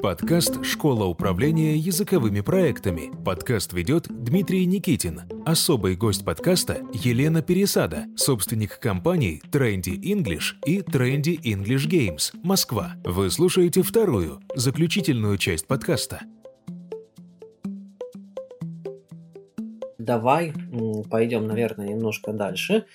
Подкаст «Школа управления языковыми проектами». Подкаст ведет Дмитрий Никитин. Особый гость подкаста – Елена Пересада, собственник компаний Trendy English и Trendy English Games, Москва. Вы слушаете вторую, заключительную часть подкаста. Давай пойдем, наверное, немножко дальше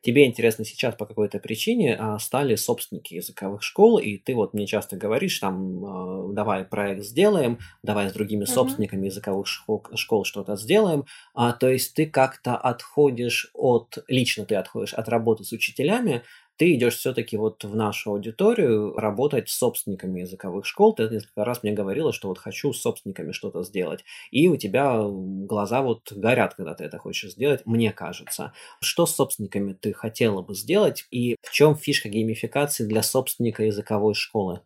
тебе интересно сейчас по какой-то причине а, стали собственники языковых школ, и ты вот мне часто говоришь, там, а, давай проект сделаем, давай с другими uh-huh. собственниками языковых школ, школ что-то сделаем, а, то есть ты как-то отходишь от, лично ты отходишь от работы с учителями, ты идешь все-таки вот в нашу аудиторию работать с собственниками языковых школ. Ты несколько раз мне говорила, что вот хочу с собственниками что-то сделать. И у тебя глаза вот горят, когда ты это хочешь сделать, мне кажется. Что с собственниками ты хотела бы сделать и в чем фишка геймификации для собственника языковой школы?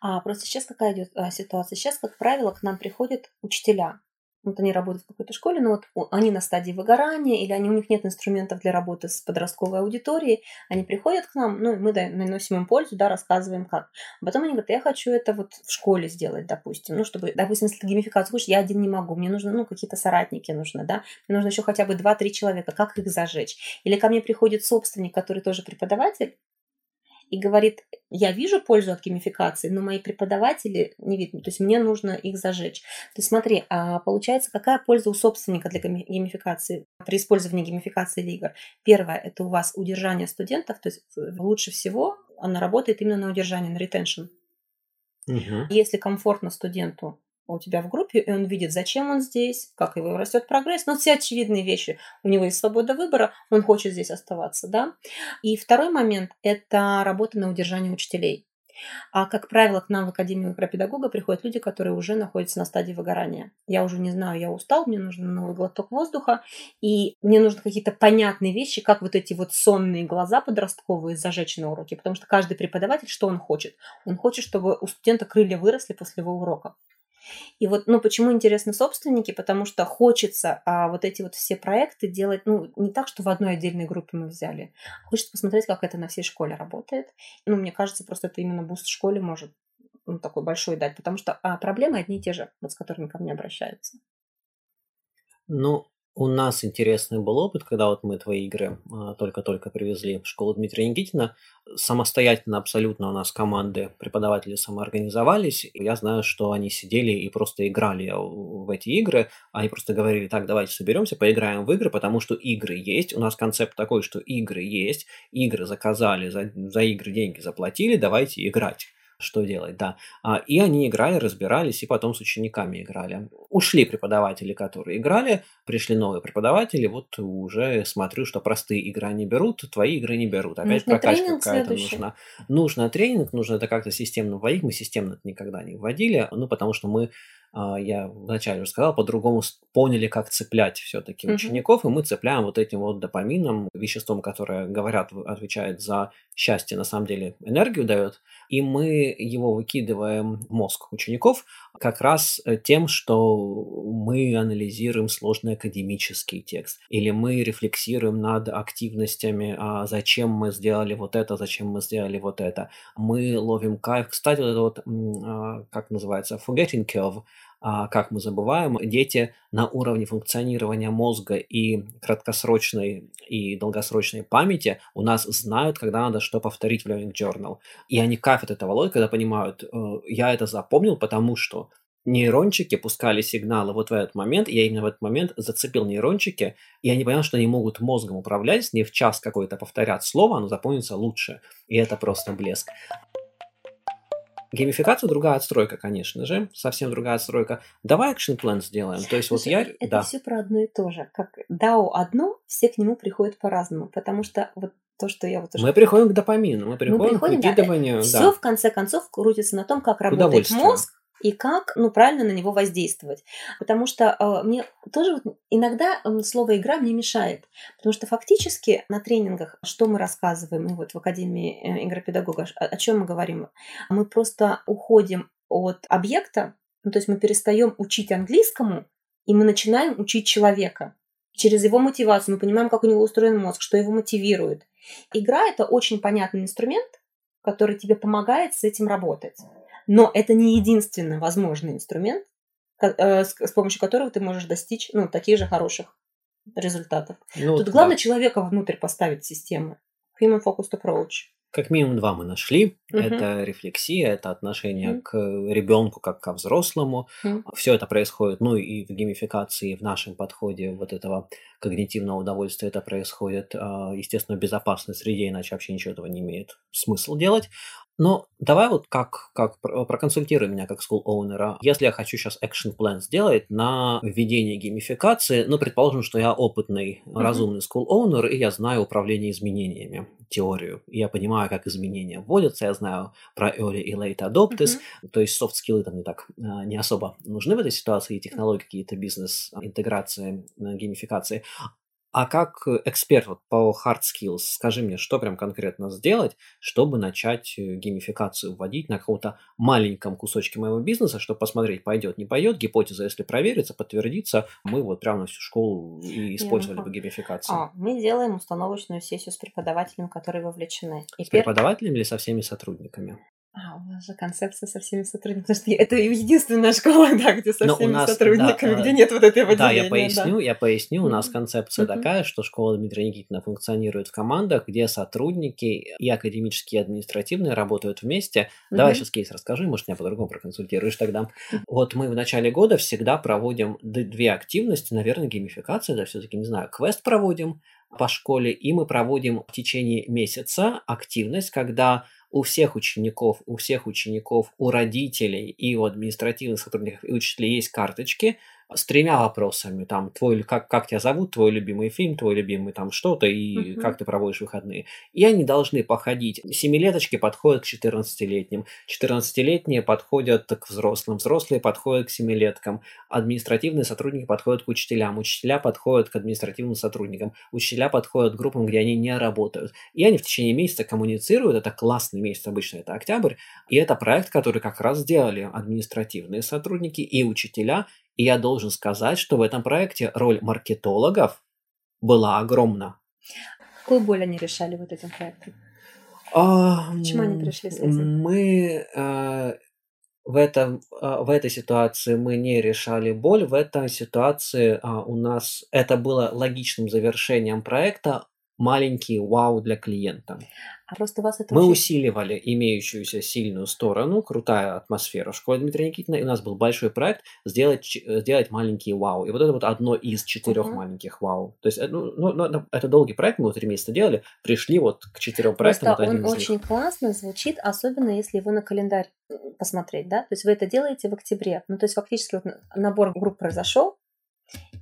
А, просто сейчас какая идет а, ситуация? Сейчас, как правило, к нам приходят учителя вот они работают в какой-то школе, но вот они на стадии выгорания, или они, у них нет инструментов для работы с подростковой аудиторией, они приходят к нам, ну, мы наносим им пользу, да, рассказываем как. А потом они говорят, я хочу это вот в школе сделать, допустим, ну, чтобы, допустим, если геймификацию хочешь, я один не могу, мне нужно, ну, какие-то соратники нужны, да, мне нужно еще хотя бы 2-3 человека, как их зажечь. Или ко мне приходит собственник, который тоже преподаватель, и говорит, я вижу пользу от геймификации, но мои преподаватели не видят, то есть мне нужно их зажечь. То есть смотри, а получается, какая польза у собственника для геймификации при использовании геймификации или игр? Первое, это у вас удержание студентов, то есть лучше всего она работает именно на удержание, на ретеншн. Угу. Если комфортно студенту у тебя в группе, и он видит, зачем он здесь, как его растет прогресс, ну, все очевидные вещи. У него есть свобода выбора, он хочет здесь оставаться, да. И второй момент – это работа на удержание учителей. А, как правило, к нам в Академию педагога приходят люди, которые уже находятся на стадии выгорания. Я уже не знаю, я устал, мне нужен новый глоток воздуха, и мне нужны какие-то понятные вещи, как вот эти вот сонные глаза подростковые зажечь на уроке, потому что каждый преподаватель, что он хочет? Он хочет, чтобы у студента крылья выросли после его урока. И вот, ну, почему интересны собственники? Потому что хочется а, вот эти вот все проекты делать, ну, не так, что в одной отдельной группе мы взяли. Хочется посмотреть, как это на всей школе работает. Ну, мне кажется, просто это именно boost в школе может ну, такой большой дать, потому что а, проблемы одни и те же, вот с которыми ко мне обращаются. Ну, у нас интересный был опыт, когда вот мы твои игры а, только-только привезли в школу Дмитрия Никитина. Самостоятельно абсолютно у нас команды преподаватели самоорганизовались. Я знаю, что они сидели и просто играли в эти игры. Они просто говорили, так, давайте соберемся, поиграем в игры, потому что игры есть. У нас концепт такой, что игры есть. Игры заказали, за, за игры деньги заплатили, давайте играть что делать, да. А, и они играли, разбирались, и потом с учениками играли. Ушли преподаватели, которые играли, пришли новые преподаватели, вот уже смотрю, что простые игры не берут, твои игры не берут. Опять нужно прокачка какая-то нужна. Нужно тренинг, нужно это как-то системно вводить. Мы системно это никогда не вводили, ну, потому что мы а, я вначале уже сказал, по-другому поняли, как цеплять все-таки mm-hmm. учеников, и мы цепляем вот этим вот допамином, веществом, которое, говорят, отвечает за счастье, на самом деле энергию дает, и мы его выкидываем в мозг учеников как раз э, тем, что мы анализируем сложный академический текст, или мы рефлексируем над активностями, а зачем мы сделали вот это, зачем мы сделали вот это. Мы ловим кайф. Кстати, вот это вот, а, как называется, forgetting curve, а, как мы забываем, дети на уровне функционирования мозга и краткосрочной и долгосрочной памяти у нас знают, когда надо что повторить в Learning Journal. И они кайф от этого ловят, когда понимают, э, я это запомнил, потому что нейрончики пускали сигналы вот в этот момент, я именно в этот момент зацепил нейрончики, и они поняли, что они могут мозгом управлять, с ней в час какой-то повторят слово, оно запомнится лучше. И это просто блеск. Геймификация другая отстройка, конечно же, совсем другая отстройка. Давай экшен план сделаем. То есть Слушай, вот я... Это да. все про одно и то же. Как DAO одно, все к нему приходят по-разному. Потому что вот то, что я вот уже... Мы приходим к допамину, мы приходим, мы приходим к выкидыванию. Да, все да. в конце концов крутится на том, как работает мозг, и как ну, правильно на него воздействовать. Потому что э, мне тоже вот иногда слово «игра» мне мешает. Потому что фактически на тренингах, что мы рассказываем, и вот в Академии э, игропедагога, о, о чем мы говорим, мы просто уходим от объекта, ну, то есть мы перестаем учить английскому, и мы начинаем учить человека. Через его мотивацию мы понимаем, как у него устроен мозг, что его мотивирует. Игра – это очень понятный инструмент, который тебе помогает с этим работать. Но это не единственный возможный инструмент, э, с помощью которого ты можешь достичь ну, таких же хороших результатов. Ну, Тут главное да. человека внутрь поставить системы. Human Focused Approach. Как минимум два мы нашли. Угу. Это рефлексия, это отношение угу. к ребенку как ко взрослому. Угу. Все это происходит, ну и в геймификации, в нашем подходе вот этого когнитивного удовольствия это происходит, а, естественно, в безопасной среде, иначе вообще ничего этого не имеет смысл делать. Но давай вот как, как проконсультируй меня как school оунера. Если я хочу сейчас action plan сделать на введение геймификации, ну, предположим, что я опытный, mm-hmm. разумный school owner, и я знаю управление изменениями, теорию. И я понимаю, как изменения вводятся, я знаю про early и late adopters, mm-hmm. то есть soft-скиллы там не так, а, не особо нужны в этой ситуации, и технологии какие-то бизнес-интеграции, геймификации. А как эксперт вот, по hard skills, скажи мне, что прям конкретно сделать, чтобы начать э, геймификацию вводить на каком-то маленьком кусочке моего бизнеса, чтобы посмотреть, пойдет, не пойдет, гипотеза, если проверится, подтвердится, мы вот прямо на всю школу и использовали бы геймификацию. А, мы делаем установочную сессию с преподавателем, которые вовлечены. И с пер... преподавателем или со всеми сотрудниками? А, у вас же концепция со всеми сотрудниками. Потому что это единственная школа, да, где со Но всеми нас, сотрудниками, да, где нет вот этого Да, я поясню, да. я поясню. У нас концепция mm-hmm. такая, что школа Дмитрия Никитина функционирует в командах, где сотрудники и академические, и административные работают вместе. Mm-hmm. Давай сейчас кейс расскажи, может, меня по-другому проконсультируешь тогда. Mm-hmm. Вот мы в начале года всегда проводим две активности, наверное, геймификация, да, все-таки, не знаю, квест проводим по школе, и мы проводим в течение месяца активность, когда у всех учеников, у всех учеников, у родителей и у административных сотрудников и учителей есть карточки, с тремя вопросами, там, твой, как, как тебя зовут, твой любимый фильм, твой любимый там что-то, и uh-huh. как ты проводишь выходные. И они должны походить. Семилеточки подходят к 14-летним, 14-летние подходят к взрослым, взрослые подходят к семилеткам, административные сотрудники подходят к учителям, учителя подходят к административным сотрудникам, учителя подходят к группам, где они не работают. И они в течение месяца коммуницируют, это классный месяц, обычно это октябрь, и это проект, который как раз сделали административные сотрудники и учителя, и я должен сказать, что в этом проекте роль маркетологов была огромна. Какую боль они решали вот этим проектом? А, Почему они пришли с этим? Мы э, в, этом, э, в этой ситуации мы не решали боль. В этой ситуации э, у нас это было логичным завершением проекта маленький вау для клиента. А просто вас это Мы очень... усиливали имеющуюся сильную сторону, крутая атмосфера в школе Дмитрия Никитина, и у нас был большой проект сделать, сделать маленький вау. И вот это вот одно из четырех uh-huh. маленьких вау. То есть э, ну, ну, ну, это долгий проект, мы вот три месяца делали, пришли вот к четырем проектам. Просто вот он очень них. классно звучит, особенно если его на календарь посмотреть, да? То есть вы это делаете в октябре. Ну, то есть фактически вот набор групп произошел,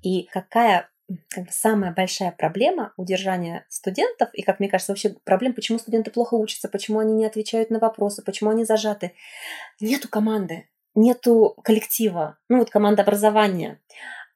и какая как бы самая большая проблема удержания студентов, и, как мне кажется, вообще проблем, почему студенты плохо учатся, почему они не отвечают на вопросы, почему они зажаты. Нету команды, нету коллектива, ну вот команда образования.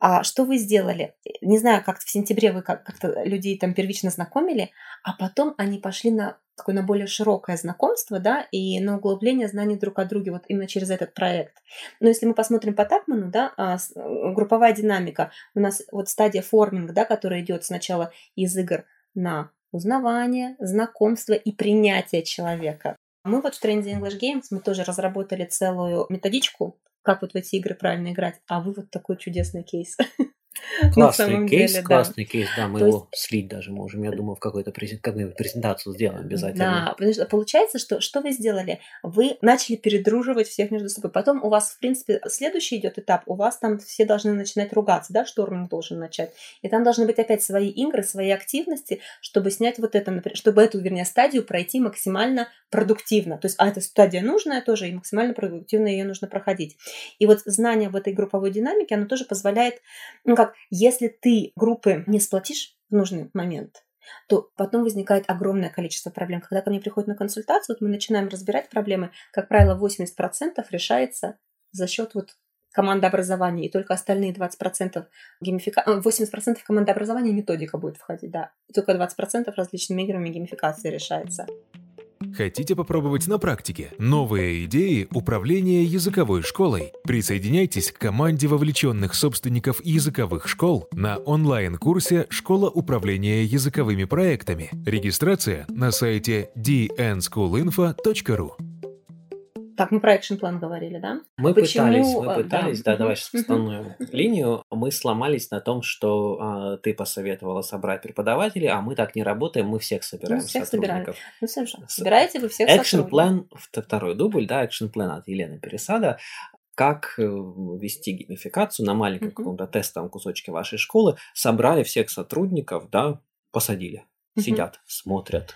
А что вы сделали? Не знаю, как в сентябре вы как-то людей там первично знакомили, а потом они пошли на такое на более широкое знакомство, да, и на углубление знаний друг о друге вот именно через этот проект. Но если мы посмотрим по Такману, да, а, э, групповая динамика, у нас вот стадия форминг, да, которая идет сначала из игр на узнавание, знакомство и принятие человека. Мы вот в Trendy English Games мы тоже разработали целую методичку, как вот в эти игры правильно играть, а вы вот такой чудесный кейс. Классный кейс, деле, классный да. кейс, да, мы То его есть... слить даже можем, я думаю, в какой-то презент... презентацию сделаем обязательно. Да, потому что получается, что что вы сделали? Вы начали передруживать всех между собой, потом у вас, в принципе, следующий идет этап, у вас там все должны начинать ругаться, да, шторминг должен начать, и там должны быть опять свои игры, свои активности, чтобы снять вот это, например, чтобы эту, вернее, стадию пройти максимально продуктивно, то есть, а эта стадия нужная тоже, и максимально продуктивно ее нужно проходить. И вот знание в этой групповой динамике, оно тоже позволяет, ну как, если ты группы не сплотишь в нужный момент, то потом возникает огромное количество проблем. Когда ко мне приходят на консультацию, вот мы начинаем разбирать проблемы, как правило, 80% решается за счет вот командообразования, и только остальные 20% геймифика... 80% командообразования методика будет входить, да. И только 20% различными играми геймификации решается. Хотите попробовать на практике новые идеи управления языковой школой? Присоединяйтесь к команде вовлеченных собственников языковых школ на онлайн-курсе «Школа управления языковыми проектами». Регистрация на сайте dnschoolinfo.ru Так, мы про экшн план говорили, да? Мы Почему, пытались, мы э, да. пытались, да, Мгм. давай сейчас восстановим линию. Мы сломались на том, что а, ты посоветовала собрать преподавателей, а мы так не работаем, мы всех собираем Ну, всех собираем. сотрудников. Ну, Саша, С- собираете вы всех сотрудников? план, второй дубль, да, экшн план от Елены Пересада. Как э, вести геймификацию на маленьком Мгм. каком-то тестовом кусочке вашей школы. Собрали всех сотрудников, да, посадили. Мгм. Сидят, смотрят.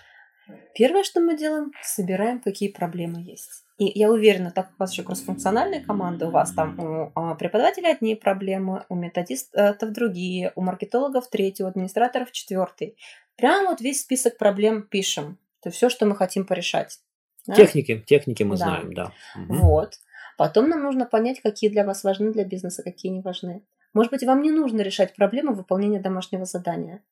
Первое, что мы делаем, собираем, какие проблемы есть. И я уверена, так как у вас еще кроссфункциональная команда, у вас там у а, преподавателей одни проблемы, у методистов другие, у маркетологов третий, у администраторов четвертый. Прям вот весь список проблем пишем. То есть все, что мы хотим порешать. Да? Техники, техники мы Да. знаем, да. Мгм. Вот. Потом нам нужно понять, какие для вас важны для бизнеса, какие не важны. Может быть, вам не нужно решать проблему выполнения домашнего задания.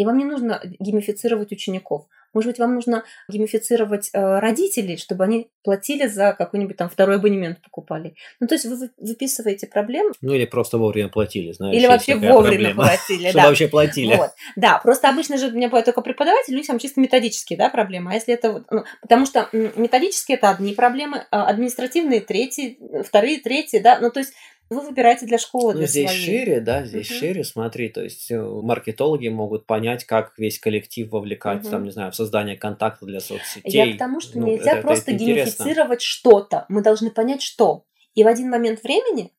И вам не нужно геймифицировать учеников. Может быть, вам нужно геймифицировать э, родителей, чтобы они платили за какой-нибудь там второй абонемент покупали. Ну, то есть вы вы- выписываете проблемы Ну или просто вовремя платили, знаешь. или вообще вовремя проблема. платили. Да. вообще платили. Вот. Да, просто обычно же у меня бывает только преподаватель, люди там чисто методические, да, проблемы. А если это вот, ну, потому что методические это одни проблемы, а административные третьи, вторые третьи, да, ну то есть вы выбираете для школы, Ну, для здесь своей. шире, да, здесь Мгм. шире, смотри, то есть э, маркетологи могут понять, как весь коллектив вовлекать, Мгм. там, не знаю, в создание контакта для соцсетей. Я к тому, что Ну, нельзя это- это просто интересно. геймифицировать что-то. Мы должны понять, что. И в один момент времени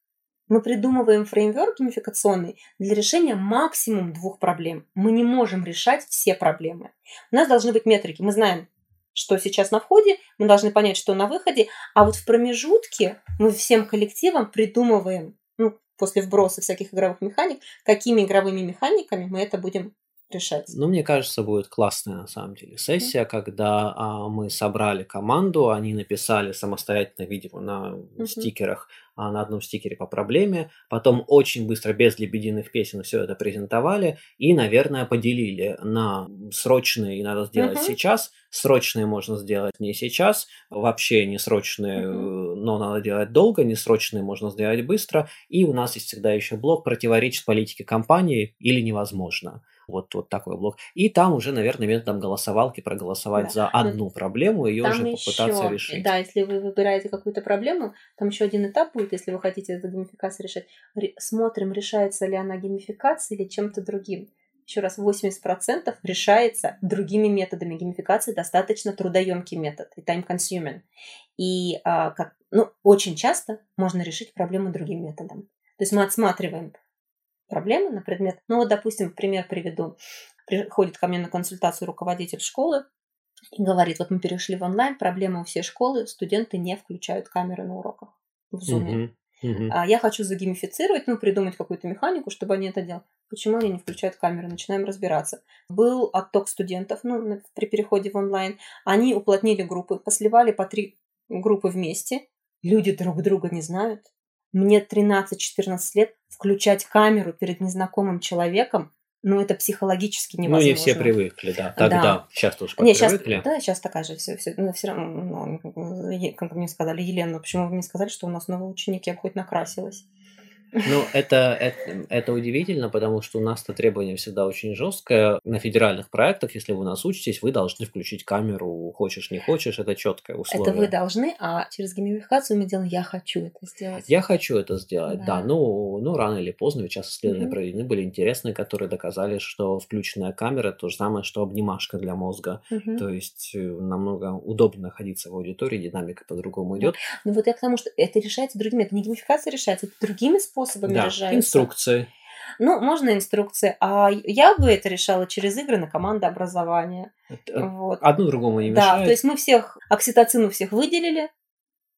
мы придумываем фреймворк геймификационный для решения максимум двух проблем. Мы не можем решать все проблемы. У нас должны быть метрики. Мы знаем, что сейчас на входе, мы должны понять, что на выходе, а вот в промежутке мы всем коллективом придумываем, ну, после вброса всяких игровых механик, какими игровыми механиками мы это будем решать. Ну, мне кажется, будет классная на самом деле сессия, когда а, мы собрали команду, они написали самостоятельно, видимо, на Мгм. стикерах, а, на одном стикере по проблеме, потом очень быстро, без лебединых песен, все это презентовали и, наверное, поделили на срочные и надо сделать Мгм. сейчас, срочные можно сделать не сейчас, вообще не срочные, Мгм. э, но надо делать долго, несрочные можно сделать быстро, и у нас есть всегда еще блок противоречит политике компании или невозможно. Вот, вот такой блок. И там уже, наверное, методом голосовалки проголосовать Да. за Ну, одну проблему и ее уже попытаться еще, решить. да, если вы выбираете какую-то проблему, там еще один этап будет, если вы хотите эту геймификацию решать. Ре- смотрим, решается ли она геймификацией или чем-то другим. Еще раз, 80% решается другими методами. Геймификация достаточно трудоемкий метод и time-consuming. И а, как, ну, очень часто можно решить проблему другим методом. То есть мы отсматриваем проблемы на предмет. Ну вот, допустим, пример приведу. Приходит ко мне на консультацию руководитель школы, и говорит, вот мы перешли в онлайн, проблема у всей школы, студенты не включают камеры на уроках в Zoom. Мгм. А я хочу загеймифицировать, ну, придумать какую-то механику, чтобы они это делали. Почему они не включают камеры? Начинаем разбираться. Был отток студентов, ну, при переходе в онлайн. Они уплотнили группы, посливали по три группы вместе. Люди друг друга не знают. Мне 13-14 лет включать камеру перед незнакомым человеком, ну, это психологически Ну, невозможно. не все привыкли, да. Тогда, Да. сейчас тоже Не, сейчас, привыкли. да, сейчас такая же все, все, но все равно, ну, как мне сказали, Елена, почему вы мне сказали, что у нас новый ученик, я бы хоть накрасилась. Ну, это, это, это удивительно, потому что у нас-то требование всегда очень жесткое. На федеральных проектах, если вы нас учитесь, вы должны включить камеру, хочешь, не хочешь, это четкое условие. Это вы должны, а через геймификацию мы делаем «я хочу это сделать». Я хочу это сделать, да. Да. Ну, ну, рано или поздно, ведь сейчас исследования Мгм. проведены, были интересные, которые доказали, что включенная камера то же самое, что обнимашка для мозга. Мгм. То есть э, намного удобнее находиться в аудитории, динамика по-другому идет. Ну вот я к тому, что это решается другими, это не геймификация решается, это другими способами Да, решается. инструкции. Ну, можно инструкции, а я бы это решала через игры на командообразование. Это- Вот. Одно другому не Да, мешает. то есть мы всех, окситоцин у всех выделили,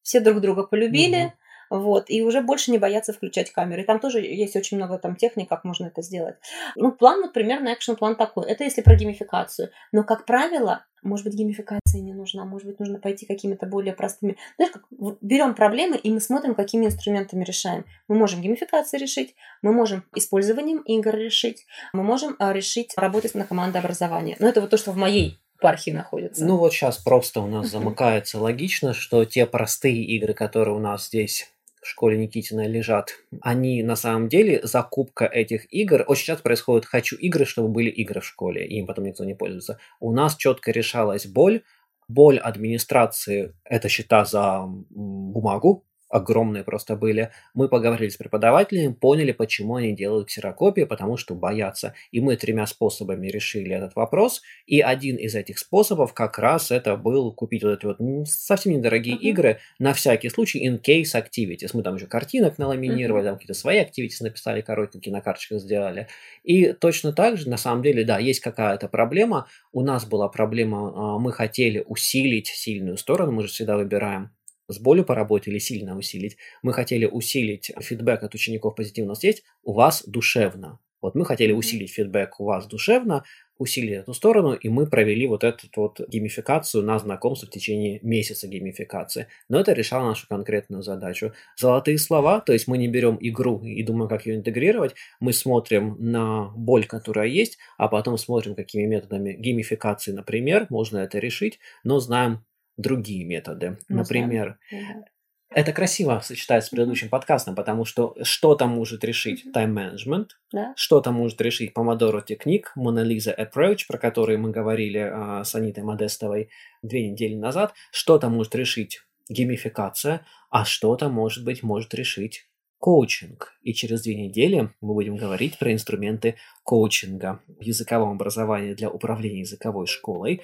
все друг друга полюбили, вот, и уже больше не боятся включать камеры. И там тоже есть очень много там техник, как можно это сделать. Ну, план, вот примерно экшн-план такой. Это если про геймификацию. Но, как правило, может быть, геймификация не нужна, может быть, нужно пойти какими-то более простыми. Знаешь, как берем проблемы, и мы смотрим, какими инструментами решаем. Мы можем геймификацией решить, мы можем использованием игр решить, мы можем а, решить работать на командообразование. Но это вот то, что в моей епархии находится. Ну вот сейчас просто у нас замыкается логично, что те простые игры, которые у нас здесь в школе Никитина лежат, они на самом деле закупка этих игр. Очень часто происходит «хочу игры, чтобы были игры в школе», и им потом никто не пользуется. У нас четко решалась боль, Боль администрации – это счета за бумагу, огромные просто были. Мы поговорили с преподавателями, поняли, почему они делают ксерокопии, потому что боятся. И мы тремя способами решили этот вопрос. И один из этих способов как раз это был купить вот эти вот совсем недорогие uh-huh. игры на всякий случай in case activities. Мы там еще картинок наламинировали, uh-huh. там какие-то свои activities написали, коротенькие на карточках сделали. И точно так же, на самом деле, да, есть какая-то проблема. У нас была проблема, а, мы хотели усилить сильную сторону, мы же всегда выбираем с болью поработать или сильно усилить. Мы хотели усилить фидбэк от учеников позитивно. У нас есть у вас душевно. Вот мы хотели усилить фидбэк у вас душевно, усилить эту сторону, и мы провели вот эту вот геймификацию на знакомство в течение месяца геймификации. Но это решало нашу конкретную задачу. Золотые слова, то есть мы не берем игру и думаем, как ее интегрировать, мы смотрим на боль, которая есть, а потом смотрим, какими методами геймификации, например, можно это решить, но знаем другие методы. Ну, Например, да. это красиво сочетается с предыдущим подкастом, потому что что-то может решить тайм-менеджмент, да. что-то может решить Technique, Mona Lisa Approach, про который мы говорили а, с Анитой Модестовой две недели назад, что-то может решить геймификация, а что-то, может быть, может решить коучинг. И через две недели мы будем говорить про инструменты коучинга в языковом образовании для управления языковой школой.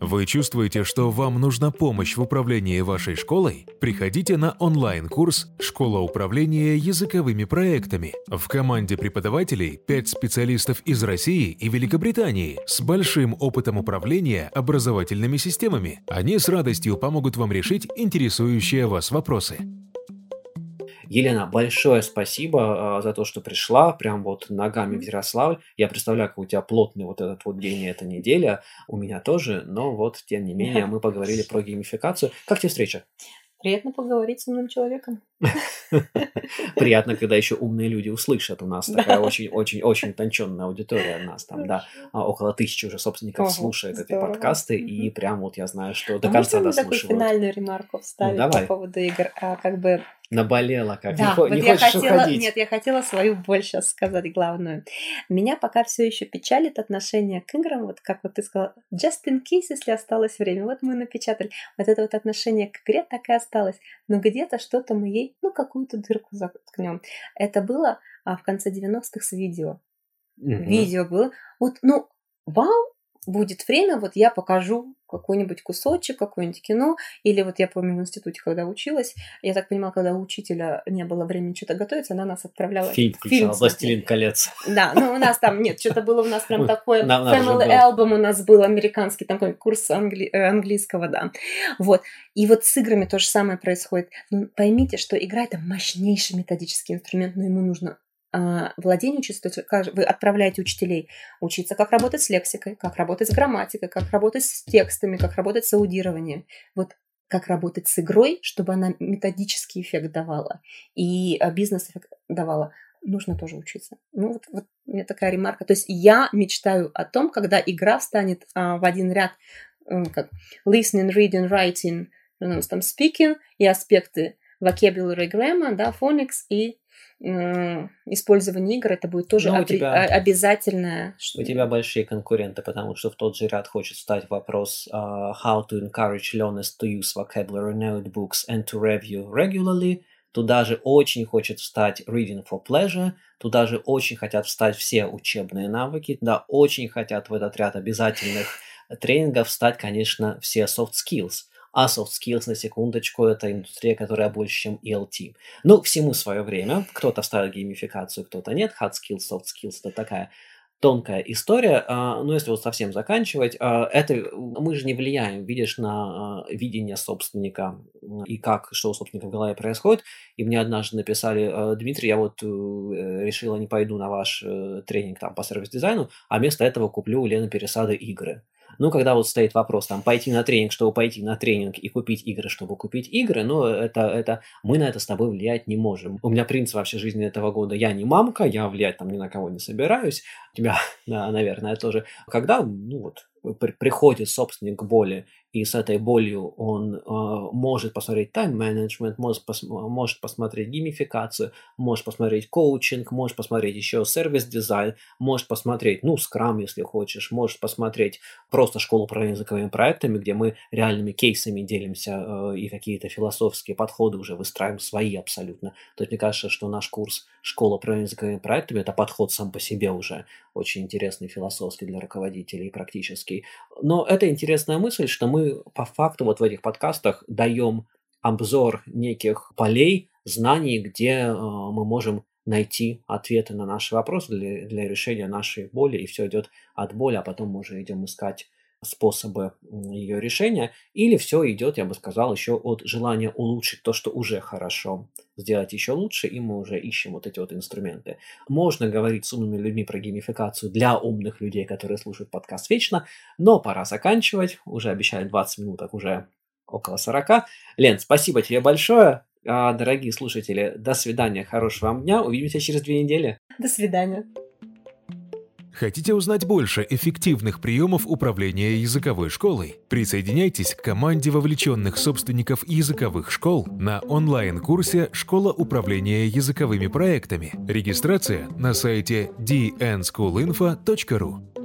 Вы чувствуете, что вам нужна помощь в управлении вашей школой? Приходите на онлайн-курс «Школа управления языковыми проектами». В команде преподавателей 5 специалистов из России и Великобритании с большим опытом управления образовательными системами. Они с радостью помогут вам решить интересующие вас вопросы. Елена, большое спасибо а, за то, что пришла, прям вот ногами в Ярославль. Я представляю, как у тебя плотный вот этот вот день и эта неделя. У меня тоже, но вот, тем не менее, мы поговорили про геймификацию. Как тебе встреча? Приятно поговорить с умным человеком. Приятно, когда еще умные люди услышат. У нас такая очень-очень-очень утонченная аудитория. У нас там, да, а, около тысячи уже собственников слушает эти подкасты. И прям вот я знаю, что до а конца дослушивают. такую финальную ремарку вставить по поводу игр? Как бы Наболела как, да, не, вот не я хочешь хотела, уходить. Нет, я хотела свою боль сейчас сказать главную. Меня пока все еще печалит отношение к играм, вот как вот ты сказала, just in case, если осталось время. Вот мы напечатали. Вот это вот отношение к игре так и осталось. Но где-то что-то мы ей, ну, какую-то дырку заткнем. Это было а, в конце 90-х с видео. Угу. Видео было. Вот, ну, вау, будет время, вот я покажу какой-нибудь кусочек, какое-нибудь кино. Или вот я помню в институте, когда училась, я так понимала, когда у учителя не было времени что-то готовиться, она нас отправляла... Фильм включала, «Властелин колец». Да, ну у нас там, нет, что-то было у нас прям такое... Family Album у нас был американский, такой курс англи... Э, английского, да. Вот. И вот с играми то же самое происходит. Поймите, что игра — это мощнейший методический инструмент, но ему нужно владение учиться, то есть вы отправляете учителей учиться, как работать с лексикой, как работать с грамматикой, как работать с текстами, как работать с аудированием. Вот как работать с игрой, чтобы она методический эффект давала и а, бизнес-эффект давала, нужно тоже учиться. Ну, вот, вот у меня такая ремарка. То есть я мечтаю о том, когда игра встанет а, в один ряд, как listening, reading, writing, ну, там speaking и аспекты vocabulary grammar, да, phonics и использование игр, это будет тоже обри- тебя, обязательное. У тебя большие конкуренты, потому что в тот же ряд хочет стать вопрос uh, how to encourage learners to use vocabulary notebooks and to review regularly. Туда же очень хочет встать reading for pleasure, туда же очень хотят встать все учебные навыки, да, очень хотят в этот ряд обязательных тренингов встать, конечно, все soft skills. А soft skills, на секундочку, это индустрия, которая больше, чем ELT. Ну, всему свое время. Кто-то ставит геймификацию, кто-то нет. Hard skills, soft skills – это такая тонкая история, а, но если вот совсем заканчивать, а, это мы же не влияем, видишь, на а, видение собственника и как, что у собственника в голове происходит. И мне однажды написали, Дмитрий, я вот э, решила не пойду на ваш э, тренинг там по сервис-дизайну, а вместо этого куплю у Лены Пересады игры. Ну, когда вот стоит вопрос, там, пойти на тренинг, чтобы пойти на тренинг и купить игры, чтобы купить игры, ну, это, это, мы на это с тобой влиять не можем. У меня принцип вообще жизни этого года, я не мамка, я влиять там ни на кого не собираюсь. У тебя, да, наверное, тоже. Когда, ну, вот, приходит собственник к боли, и с этой болью он э, может посмотреть тайм-менеджмент, может, пос, может посмотреть геймификацию, может посмотреть коучинг, может посмотреть еще сервис-дизайн, может посмотреть, ну, скрам, если хочешь, может посмотреть просто школу управления языковыми проектами, где мы реальными кейсами делимся э, и какие-то философские подходы уже выстраиваем свои абсолютно. То есть мне кажется, что наш курс «Школа управления языковыми проектами» — это подход сам по себе уже очень интересный философский для руководителей и практический. Но это интересная мысль, что мы по факту вот в этих подкастах даем обзор неких полей знаний, где э, мы можем найти ответы на наши вопросы для, для решения нашей боли, и все идет от боли, а потом мы уже идем искать способы ее решения, или все идет, я бы сказал, еще от желания улучшить то, что уже хорошо, сделать еще лучше, и мы уже ищем вот эти вот инструменты. Можно говорить с умными людьми про геймификацию для умных людей, которые слушают подкаст вечно, но пора заканчивать, уже обещали 20 минут, так уже около 40. Лен, спасибо тебе большое. А, дорогие слушатели, до свидания, хорошего вам дня, увидимся через две недели. До свидания. Хотите узнать больше эффективных приемов управления языковой школой? Присоединяйтесь к команде вовлеченных собственников языковых школ на онлайн-курсе «Школа управления языковыми проектами». Регистрация на сайте dnschoolinfo.ru